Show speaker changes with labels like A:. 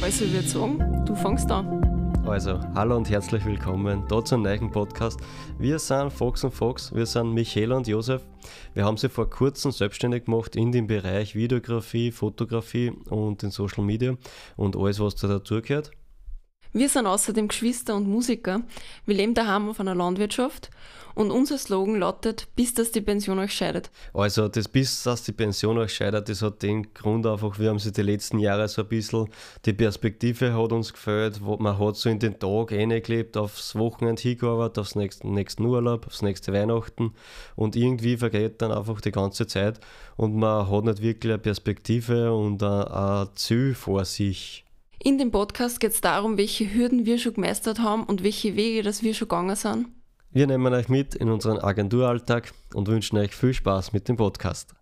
A: Also ich würde sagen, du fängst an.
B: Also, hallo und herzlich willkommen da zum neuen Podcast. Wir sind Fox und Fox, wir sind Michaela und Josef. Wir haben sie vor kurzem selbstständig gemacht in dem Bereich Videografie, Fotografie und in Social Media und alles, was dazugehört.
A: Wir sind außerdem Geschwister und Musiker. Wir leben daheim auf einer Landwirtschaft und unser Slogan lautet, bis dass die Pension euch scheidet.
B: Also das bis dass die Pension euch scheidet, das hat den Grund einfach, wir haben sie die letzten Jahre so ein bisschen, die Perspektive hat uns gefällt, man hat so in den Tag reingelebt, aufs Wochenende hingearbeitet, aufs nächsten, nächsten Urlaub, aufs nächste Weihnachten und irgendwie vergeht dann einfach die ganze Zeit und man hat nicht wirklich eine Perspektive und ein Ziel vor sich.
A: In dem Podcast geht es darum, welche Hürden wir schon gemeistert haben und welche Wege, dass wir schon gegangen sind.
B: Wir nehmen euch mit in unseren Agenturalltag und wünschen euch viel Spaß mit dem Podcast.